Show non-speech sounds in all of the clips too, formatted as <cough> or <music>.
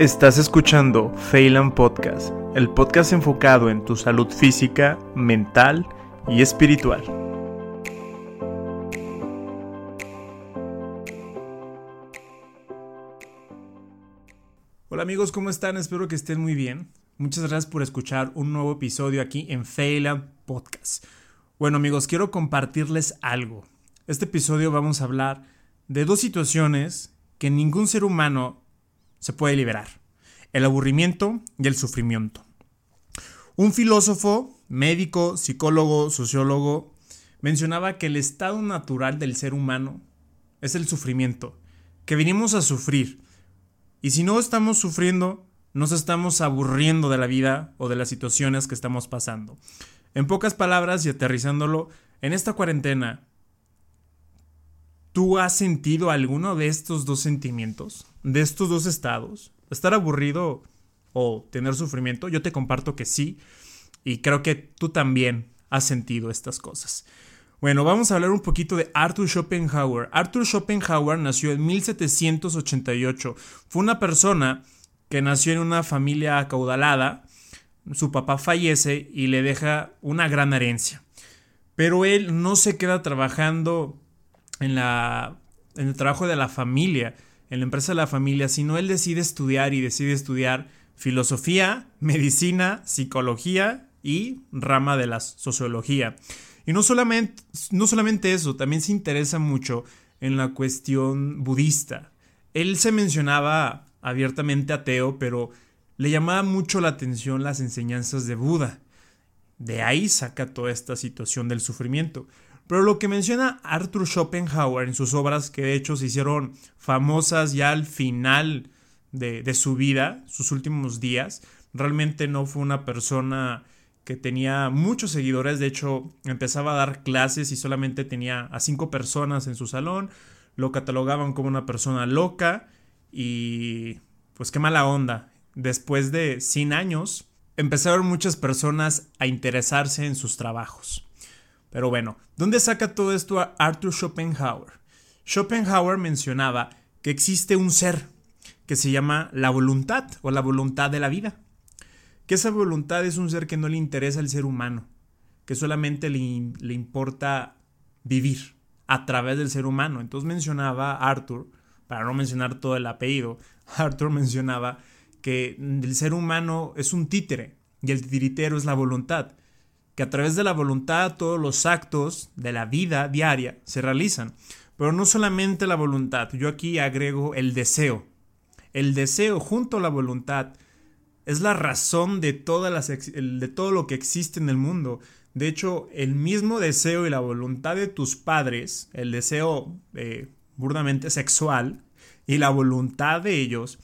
Estás escuchando Phelan Podcast, el podcast enfocado en tu salud física, mental y espiritual. Hola amigos, ¿cómo están? Espero que estén muy bien. Muchas gracias por escuchar un nuevo episodio aquí en Phelan Podcast. Bueno amigos, quiero compartirles algo. Este episodio vamos a hablar de dos situaciones que ningún ser humano se puede liberar. El aburrimiento y el sufrimiento. Un filósofo, médico, psicólogo, sociólogo, mencionaba que el estado natural del ser humano es el sufrimiento, que venimos a sufrir. Y si no estamos sufriendo, nos estamos aburriendo de la vida o de las situaciones que estamos pasando. En pocas palabras y aterrizándolo, en esta cuarentena, ¿tú has sentido alguno de estos dos sentimientos? de estos dos estados, estar aburrido o tener sufrimiento, yo te comparto que sí, y creo que tú también has sentido estas cosas. Bueno, vamos a hablar un poquito de Arthur Schopenhauer. Arthur Schopenhauer nació en 1788. Fue una persona que nació en una familia acaudalada. Su papá fallece y le deja una gran herencia. Pero él no se queda trabajando en, la, en el trabajo de la familia, en la empresa de la familia, sino él decide estudiar y decide estudiar filosofía, medicina, psicología y rama de la sociología. Y no solamente, no solamente eso, también se interesa mucho en la cuestión budista. Él se mencionaba abiertamente ateo, pero le llamaba mucho la atención las enseñanzas de Buda. De ahí saca toda esta situación del sufrimiento. Pero lo que menciona Arthur Schopenhauer en sus obras, que de hecho se hicieron famosas ya al final de, su vida, sus últimos días, realmente no fue una persona que tenía muchos seguidores, de hecho empezaba a dar clases y solamente tenía a cinco personas en su salón, lo catalogaban como una persona loca y pues qué mala onda. Después de 100 años, empezaron muchas personas a interesarse en sus trabajos. Pero bueno, ¿dónde saca todo esto Arthur Schopenhauer? Schopenhauer mencionaba que existe un ser que se llama la voluntad o la voluntad de la vida. Que esa voluntad es un ser que no le interesa al ser humano, que solamente le, le importa vivir a través del ser humano. Entonces mencionaba Arthur, para no mencionar todo el apellido, <laughs> Arthur mencionaba que el ser humano es un títere y el titiritero es la voluntad que a través de la voluntad todos los actos de la vida diaria se realizan. Pero no solamente la voluntad, yo aquí agrego el deseo. El deseo junto a la voluntad es la razón de, todas las, de todo lo que existe en el mundo. De hecho, el mismo deseo y la voluntad de tus padres, el deseo eh, burdamente sexual y la voluntad de ellos,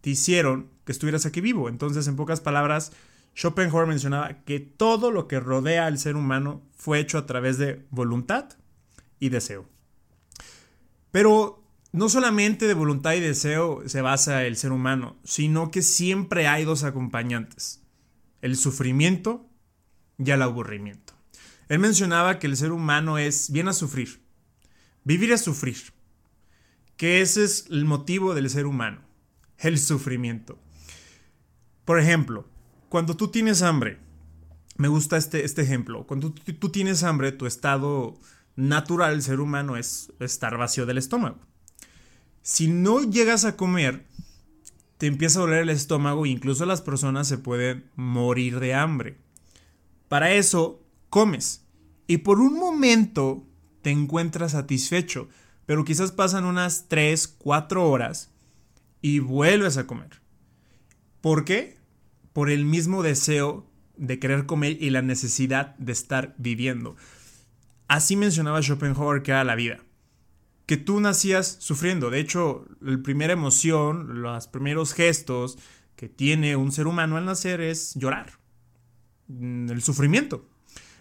te hicieron que estuvieras aquí vivo. Entonces, en pocas palabras, Schopenhauer mencionaba que todo lo que rodea al ser humano fue hecho a través de voluntad y deseo. Pero no solamente de voluntad y deseo se basa el ser humano, sino que siempre hay dos acompañantes, el sufrimiento y el aburrimiento. Él mencionaba que el ser humano es bien a sufrir, vivir a sufrir, que ese es el motivo del ser humano, el sufrimiento. Por ejemplo, cuando tú tienes hambre, me gusta este, este ejemplo, cuando tú, tienes hambre, tu estado natural, el ser humano, es estar vacío del estómago. Si no llegas a comer, te empieza a doler el estómago e incluso las personas se pueden morir de hambre. Para eso, comes. Y por un momento te encuentras satisfecho, pero quizás pasan unas 3, 4 horas y vuelves a comer. ¿Por qué? Por el mismo deseo de querer comer y la necesidad de estar viviendo. Así mencionaba Schopenhauer que era la vida. Que tú nacías sufriendo. De hecho, la primera emoción, los primeros gestos que tiene un ser humano al nacer es llorar. Mm, el sufrimiento.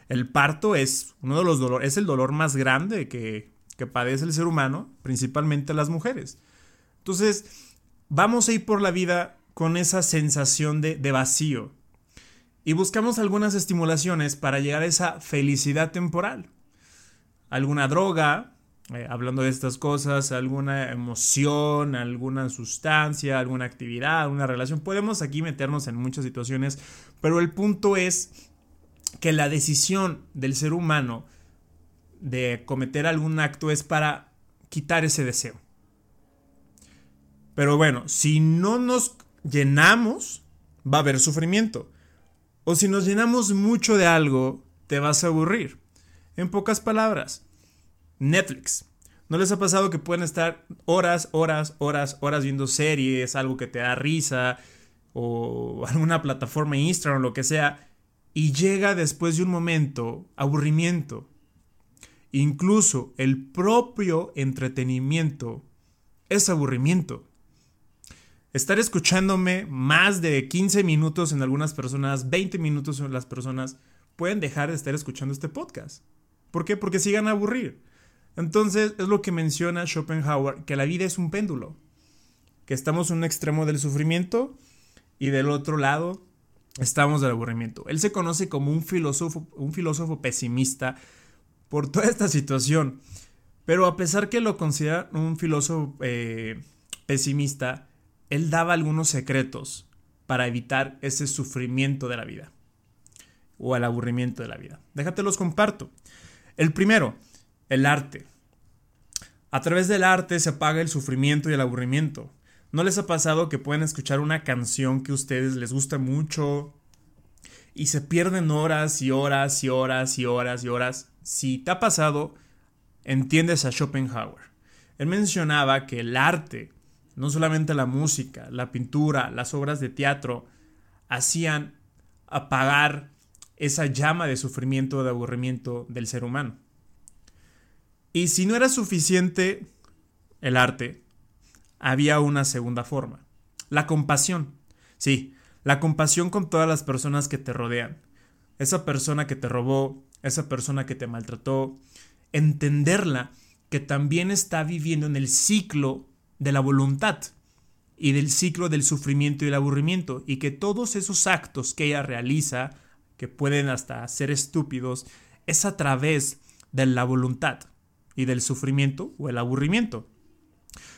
El parto es uno de los dolores, es el dolor más grande que, que padece el ser humano, principalmente las mujeres. Entonces, vamos a ir por la vida con esa sensación de, vacío. Y buscamos algunas estimulaciones para llegar a esa felicidad temporal. Alguna droga, eh, hablando de estas cosas, alguna emoción, alguna sustancia, alguna actividad, alguna relación. Podemos aquí meternos en muchas situaciones, pero el punto es que la decisión del ser humano de cometer algún acto es para quitar ese deseo. Pero bueno, si no nos llenamos, va a haber sufrimiento. O si nos llenamos mucho de algo, te vas a aburrir. En pocas palabras, Netflix. ¿No les ha pasado que pueden estar horas, horas, horas, horas viendo series, algo que te da risa, o <laughs> alguna plataforma Instagram o lo que sea, y llega después de un momento aburrimiento? Incluso el propio entretenimiento es aburrimiento. Estar escuchándome más de 15 minutos en algunas personas, 20 minutos en las personas, pueden dejar de estar escuchando este podcast. ¿Por qué? Porque sigan a aburrir. Entonces es lo que menciona Schopenhauer, que la vida es un péndulo, que estamos en un extremo del sufrimiento y del otro lado estamos del aburrimiento. Él se conoce como un filósofo, un filósofo pesimista por toda esta situación, pero a pesar que lo considera un filósofo eh, pesimista, él daba algunos secretos para evitar ese sufrimiento de la vida o el aburrimiento de la vida. Déjate los comparto. El primero, el arte. A través del arte se apaga el sufrimiento y el aburrimiento. ¿No les ha pasado que pueden escuchar una canción que a ustedes les gusta mucho y se pierden horas y horas y horas y horas y horas? Si te ha pasado, entiendes a Schopenhauer. Él mencionaba que el arte, no solamente la música, la pintura, las obras de teatro, hacían apagar esa llama de sufrimiento, de aburrimiento del ser humano. Y si no era suficiente el arte, había una segunda forma. La compasión. Sí, la compasión con todas las personas que te rodean. Esa persona que te robó, esa persona que te maltrató. Entenderla que también está viviendo en el ciclo de la voluntad y del ciclo del sufrimiento y el aburrimiento y que todos esos actos que ella realiza, que pueden hasta ser estúpidos, es a través de la voluntad y del sufrimiento o el aburrimiento.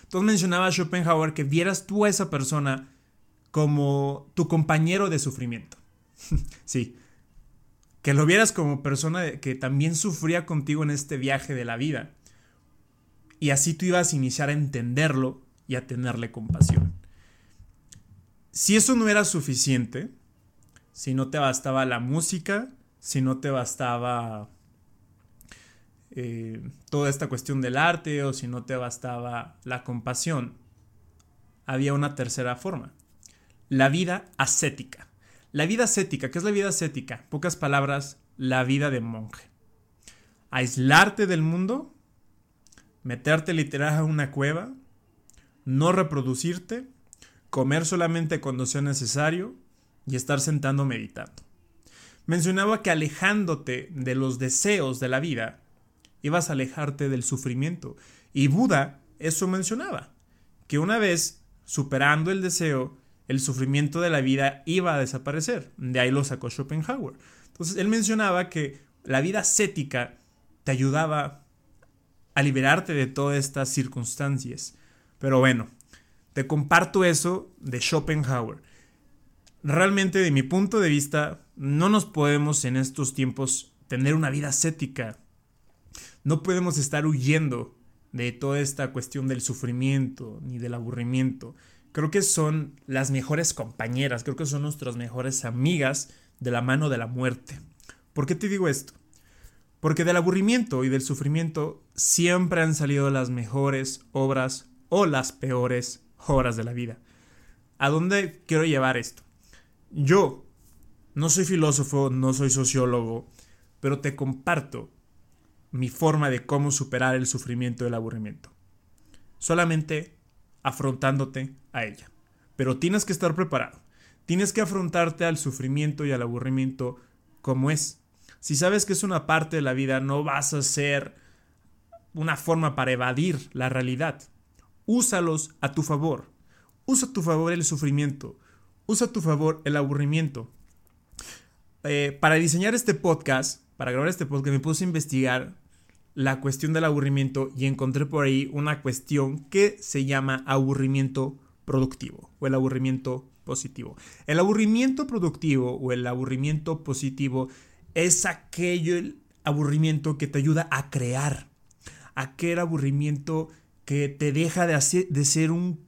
Entonces mencionaba Schopenhauer que vieras tú a esa persona como tu compañero de sufrimiento. <laughs> sí. Que lo vieras como persona que también sufría contigo en este viaje de la vida. Y así tú ibas a iniciar a entenderlo y a tenerle compasión. Si eso no era suficiente, si no te bastaba la música, si no te bastaba eh, toda esta cuestión del arte o si no te bastaba la compasión, había una tercera forma. La vida ascética. La vida ascética, ¿qué es la vida ascética? Pocas palabras, la vida de monje. Aislarte del mundo, meterte literal a una cueva, no reproducirte, comer solamente cuando sea necesario y estar sentando meditando. Mencionaba que alejándote de los deseos de la vida, ibas a alejarte del sufrimiento. Y Buda eso mencionaba, que una vez superando el deseo, el sufrimiento de la vida iba a desaparecer. De ahí lo sacó Schopenhauer. Entonces él mencionaba que la vida ascética te ayudaba a liberarte de todas estas circunstancias. Pero bueno, te comparto eso de Schopenhauer. Realmente de mi punto de vista, no nos podemos en estos tiempos tener una vida ascética no podemos estar huyendo de toda esta cuestión del sufrimiento ni del aburrimiento. Creo que son las mejores compañeras, creo que son nuestras mejores amigas de la mano de la muerte. ¿Por qué te digo esto? Porque del aburrimiento y del sufrimiento siempre han salido las mejores obras o las peores obras de la vida. ¿A dónde quiero llevar esto? Yo no soy filósofo, no soy sociólogo, pero te comparto mi forma de cómo superar el sufrimiento y el aburrimiento. Solamente afrontándote a ella. Pero tienes que estar preparado. Tienes que afrontarte al sufrimiento y al aburrimiento como es. Si sabes que es una parte de la vida, no vas a ser una forma para evadir la realidad. Úsalos a tu favor. Usa a tu favor el sufrimiento. Usa a tu favor el aburrimiento. Eh, para diseñar este podcast, para grabar este podcast, me puse a investigar la cuestión del aburrimiento y encontré por ahí una cuestión que se llama aburrimiento productivo o el aburrimiento positivo. El aburrimiento productivo o el aburrimiento positivo es aquello el aburrimiento que te ayuda a crear, aquel aburrimiento que te deja de, de ser un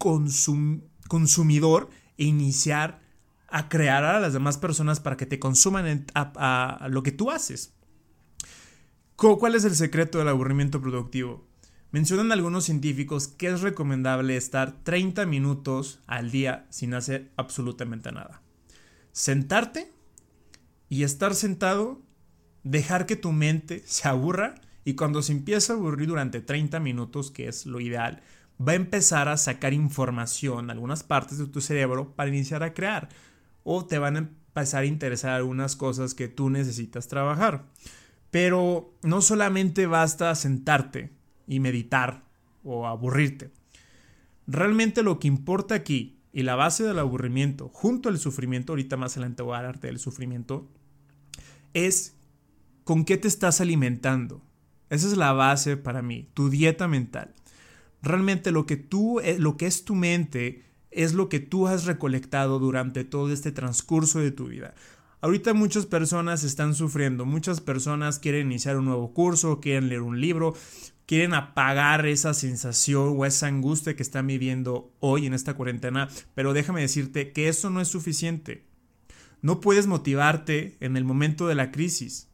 consumidor e iniciar a crear a las demás personas para que te consuman a lo que tú haces. ¿Cuál es el secreto del aburrimiento productivo? Mencionan algunos científicos que es recomendable estar 30 minutos al día sin hacer absolutamente nada. Sentarte y estar sentado, dejar que tu mente se aburra y cuando se empieza a aburrir durante 30 minutos, que es lo ideal, va a empezar a sacar información, algunas partes de tu cerebro para iniciar a crear o te van a empezar a interesar algunas cosas que tú necesitas trabajar. Pero no solamente basta sentarte y meditar o aburrirte. Realmente lo que importa aquí y la base del aburrimiento junto al sufrimiento, ahorita más adelante voy a hablarte del sufrimiento, es con qué te estás alimentando. Esa es la base para mí, tu dieta mental. Realmente lo que tú, eh, lo que es tu mente, es lo que tú has recolectado durante todo este transcurso de tu vida. Ahorita muchas personas están sufriendo, muchas personas quieren iniciar un nuevo curso, quieren leer un libro, quieren apagar esa sensación o esa angustia que están viviendo hoy en esta cuarentena, pero déjame decirte que eso no es suficiente. No puedes motivarte en el momento de la crisis,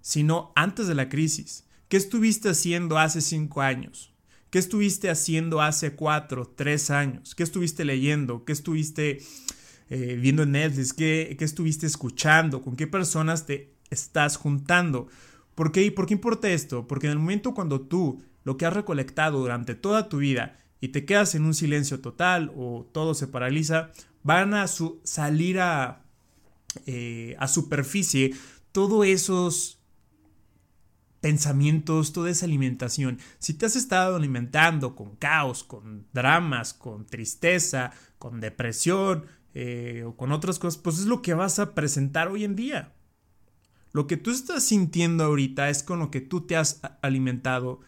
sino antes de la crisis. ¿Qué estuviste haciendo hace cinco años? ¿Qué estuviste haciendo hace cuatro, tres años? ¿Qué estuviste leyendo? ¿Qué estuviste eh, viendo en Netflix, qué, estuviste escuchando, con qué personas te estás juntando. ¿Por qué? ¿Por qué importa esto? Porque en el momento cuando tú lo que has recolectado durante toda tu vida y te quedas en un silencio total o todo se paraliza, van a salir a, eh, a superficie todos esos pensamientos, toda esa alimentación. Si te has estado alimentando con caos, con dramas, con tristeza, con depresión, eh, o con otras cosas, pues es lo que vas a presentar hoy en día. Lo que tú estás sintiendo ahorita es con lo que tú te has alimentado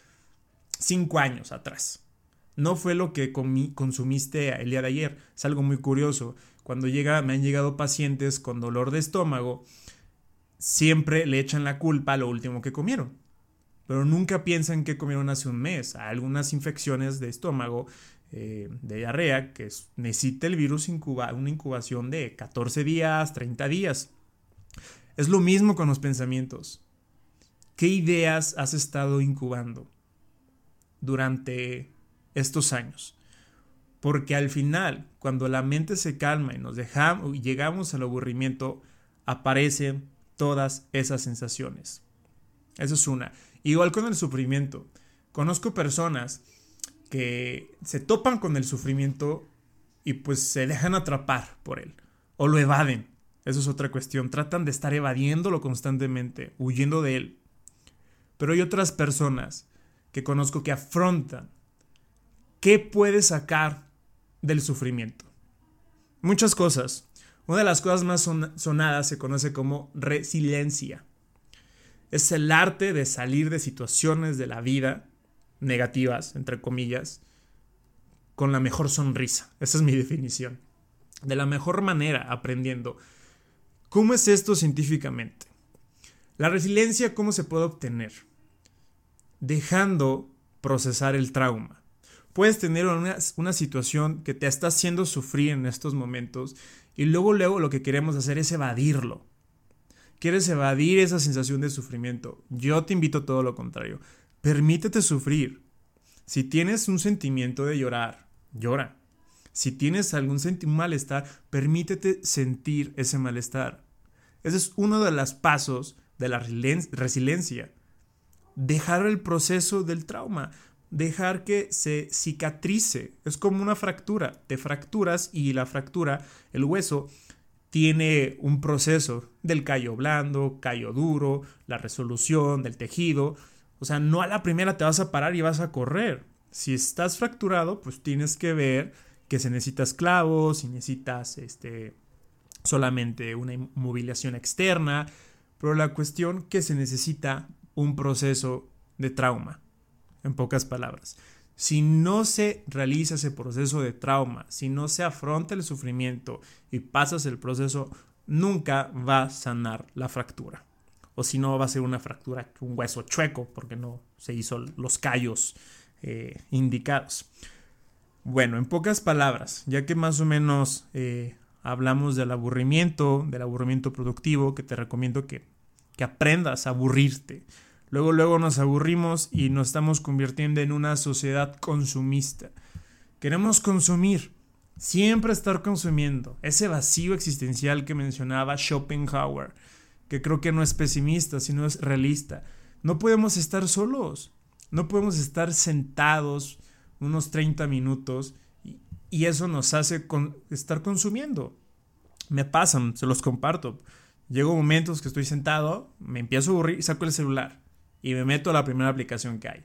cinco años atrás. No fue lo que consumiste el día de ayer. Es algo muy curioso. Cuando llega, me han llegado pacientes con dolor de estómago, siempre le echan la culpa a lo último que comieron. Pero nunca piensan que comieron hace un mes. Algunas infecciones de estómago eh, de diarrea que necesita el virus una incubación de 14 días, 30 días. Es lo mismo con los pensamientos. ¿Qué ideas has estado incubando durante estos años? Porque al final, cuando la mente se calma y nos dejamos y llegamos al aburrimiento, aparecen todas esas sensaciones. Eso es una. Igual con el sufrimiento. Conozco personas que se topan con el sufrimiento y pues se dejan atrapar por él o lo evaden. Eso es otra cuestión. Tratan de estar evadiéndolo constantemente, huyendo de él. Pero hay otras personas que conozco que afrontan qué puede sacar del sufrimiento. Muchas cosas. Una de las cosas más sonadas se conoce como resiliencia. Es el arte de salir de situaciones de la vida negativas, entre comillas, con la mejor sonrisa. Esa es mi definición. De la mejor manera, aprendiendo. ¿Cómo es esto científicamente? La resiliencia, ¿cómo se puede obtener? Dejando procesar el trauma. Puedes tener una, una, situación que te está haciendo sufrir en estos momentos y luego, luego lo que queremos hacer es evadirlo. Quieres evadir esa sensación de sufrimiento. Yo te invito a todo lo contrario. Permítete sufrir. Si tienes un sentimiento de llorar, llora. Si tienes algún malestar, permítete sentir ese malestar. Ese es uno de los pasos de la resiliencia. Dejar el proceso del trauma, dejar que se cicatrice. Es como una fractura. Te fracturas y la fractura, el hueso, tiene un proceso del callo blando, callo duro, la resolución del tejido. O sea, no a la primera te vas a parar y vas a correr. Si estás fracturado, pues tienes que ver que se necesitas clavos, si necesitas este, solamente una inmovilización externa, pero la cuestión que se necesita un proceso de trauma, en pocas palabras. Si no se realiza ese proceso de trauma, si no se afronta el sufrimiento y pasas el proceso, nunca va a sanar la fractura. O si no, va a ser una fractura, un hueso chueco, porque no se hizo los callos eh, indicados. Bueno, en pocas palabras, ya que más o menos eh, hablamos del aburrimiento, del aburrimiento productivo, que te recomiendo que, que aprendas a aburrirte. Luego, luego nos aburrimos y nos estamos convirtiendo en una sociedad consumista. Queremos consumir, siempre estar consumiendo. Ese vacío existencial que mencionaba Schopenhauer, que creo que no es pesimista, sino es realista. No podemos estar solos, no podemos estar sentados unos 30 minutos y, eso nos hace estar consumiendo. Me pasan, se los comparto. Llego momentos que estoy sentado, me empiezo a aburrir y saco el celular y me meto a la primera aplicación que hay.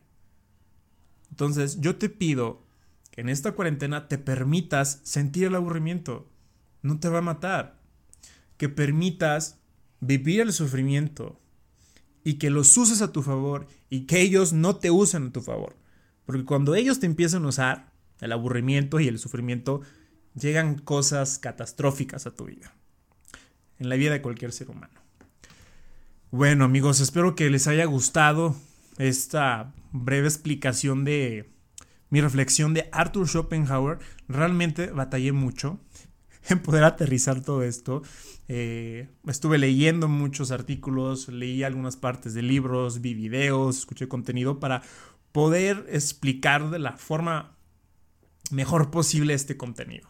Entonces, yo te pido que en esta cuarentena te permitas sentir el aburrimiento. No te va a matar. Que permitas vivir el sufrimiento y que los uses a tu favor y que ellos no te usen a tu favor. Porque cuando ellos te empiezan a usar, el aburrimiento y el sufrimiento, llegan cosas catastróficas a tu vida. En la vida de cualquier ser humano. Bueno amigos, espero que les haya gustado esta breve explicación de mi reflexión de Arthur Schopenhauer. Realmente batallé mucho <laughs> en poder aterrizar todo esto. Eh, estuve leyendo muchos artículos, leí algunas partes de libros, vi videos, escuché contenido para poder explicar de la forma mejor posible este contenido.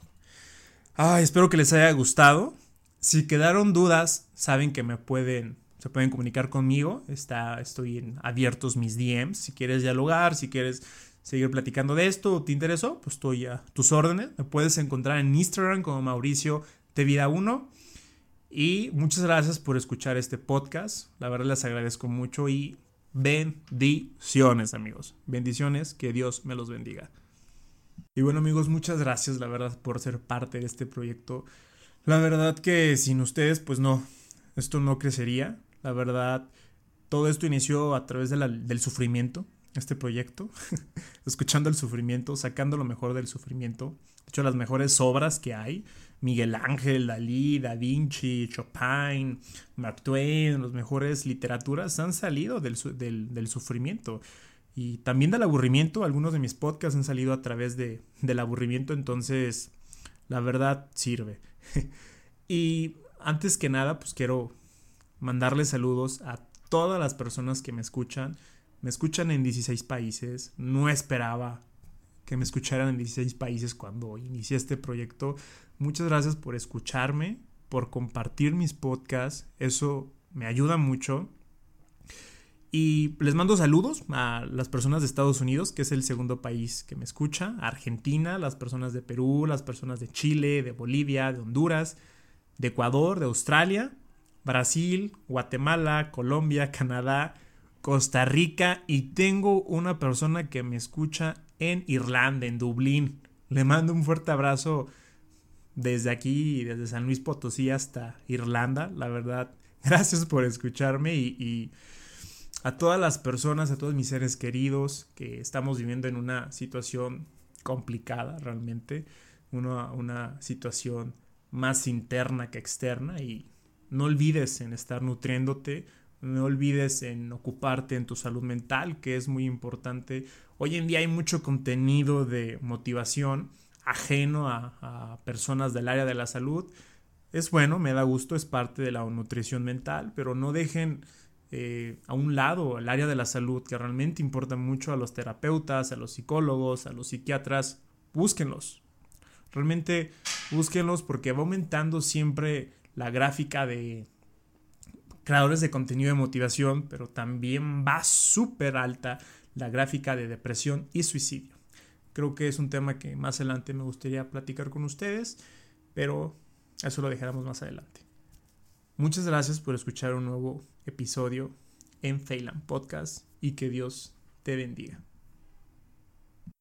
espero que les haya gustado. Si quedaron dudas, saben que me pueden se pueden comunicar conmigo. Está, estoy en abiertos mis DMs. Si quieres dialogar, si quieres seguir platicando de esto o te interesó, pues estoy a tus órdenes. Me puedes encontrar en Instagram como Mauricio de Vida 1. Y muchas gracias por escuchar este podcast. La verdad les agradezco mucho y bendiciones, amigos. Bendiciones, que Dios me los bendiga. Y bueno, amigos, muchas gracias, la verdad, por ser parte de este proyecto. La verdad que sin ustedes, pues no, esto no crecería. La verdad, todo esto inició a través del sufrimiento, este proyecto, <laughs> escuchando el sufrimiento, sacando lo mejor del sufrimiento. De hecho, las mejores obras que hay, Miguel Ángel, Dalí, Da Vinci, Chopin, Mark Twain, las mejores literaturas han salido del, del, sufrimiento. Y también del aburrimiento, algunos de mis podcasts han salido a través de, del aburrimiento, entonces la verdad sirve. <laughs> y antes que nada, pues quiero mandarle saludos a todas las personas que me escuchan. Me escuchan en 16 países. No esperaba que me escucharan en 16 países cuando inicié este proyecto. Muchas gracias por escucharme, por compartir mis podcasts. Eso me ayuda mucho. Y les mando saludos a las personas de Estados Unidos, que es el segundo país que me escucha, Argentina, las personas de Perú, las personas de Chile, de Bolivia, de Honduras, de Ecuador, de Australia, Brasil, Guatemala, Colombia, Canadá, Costa Rica y tengo una persona que me escucha en Irlanda, en Dublín. Le mando un fuerte abrazo desde aquí, desde San Luis Potosí hasta Irlanda. La verdad, <laughs> gracias por escucharme y, a todas las personas, a todos mis seres queridos que estamos viviendo en una situación complicada realmente, una, una situación más interna que externa y no olvides en estar nutriéndote, no olvides en ocuparte en tu salud mental, que es muy importante. Hoy en día hay mucho contenido de motivación ajeno a, personas del área de la salud. Es bueno, me da gusto, es parte de la nutrición mental, pero no dejen eh, a un lado el área de la salud, que realmente importa mucho a los terapeutas, a los psicólogos, a los psiquiatras. Búsquenlos. Realmente búsquenlos porque va aumentando siempre la gráfica de creadores de contenido de motivación, pero también va súper alta la gráfica de depresión y suicidio. Creo que es un tema que más adelante me gustaría platicar con ustedes, pero eso lo dejaremos más adelante. Muchas gracias por escuchar un nuevo episodio en Phelan Podcast y que Dios te bendiga.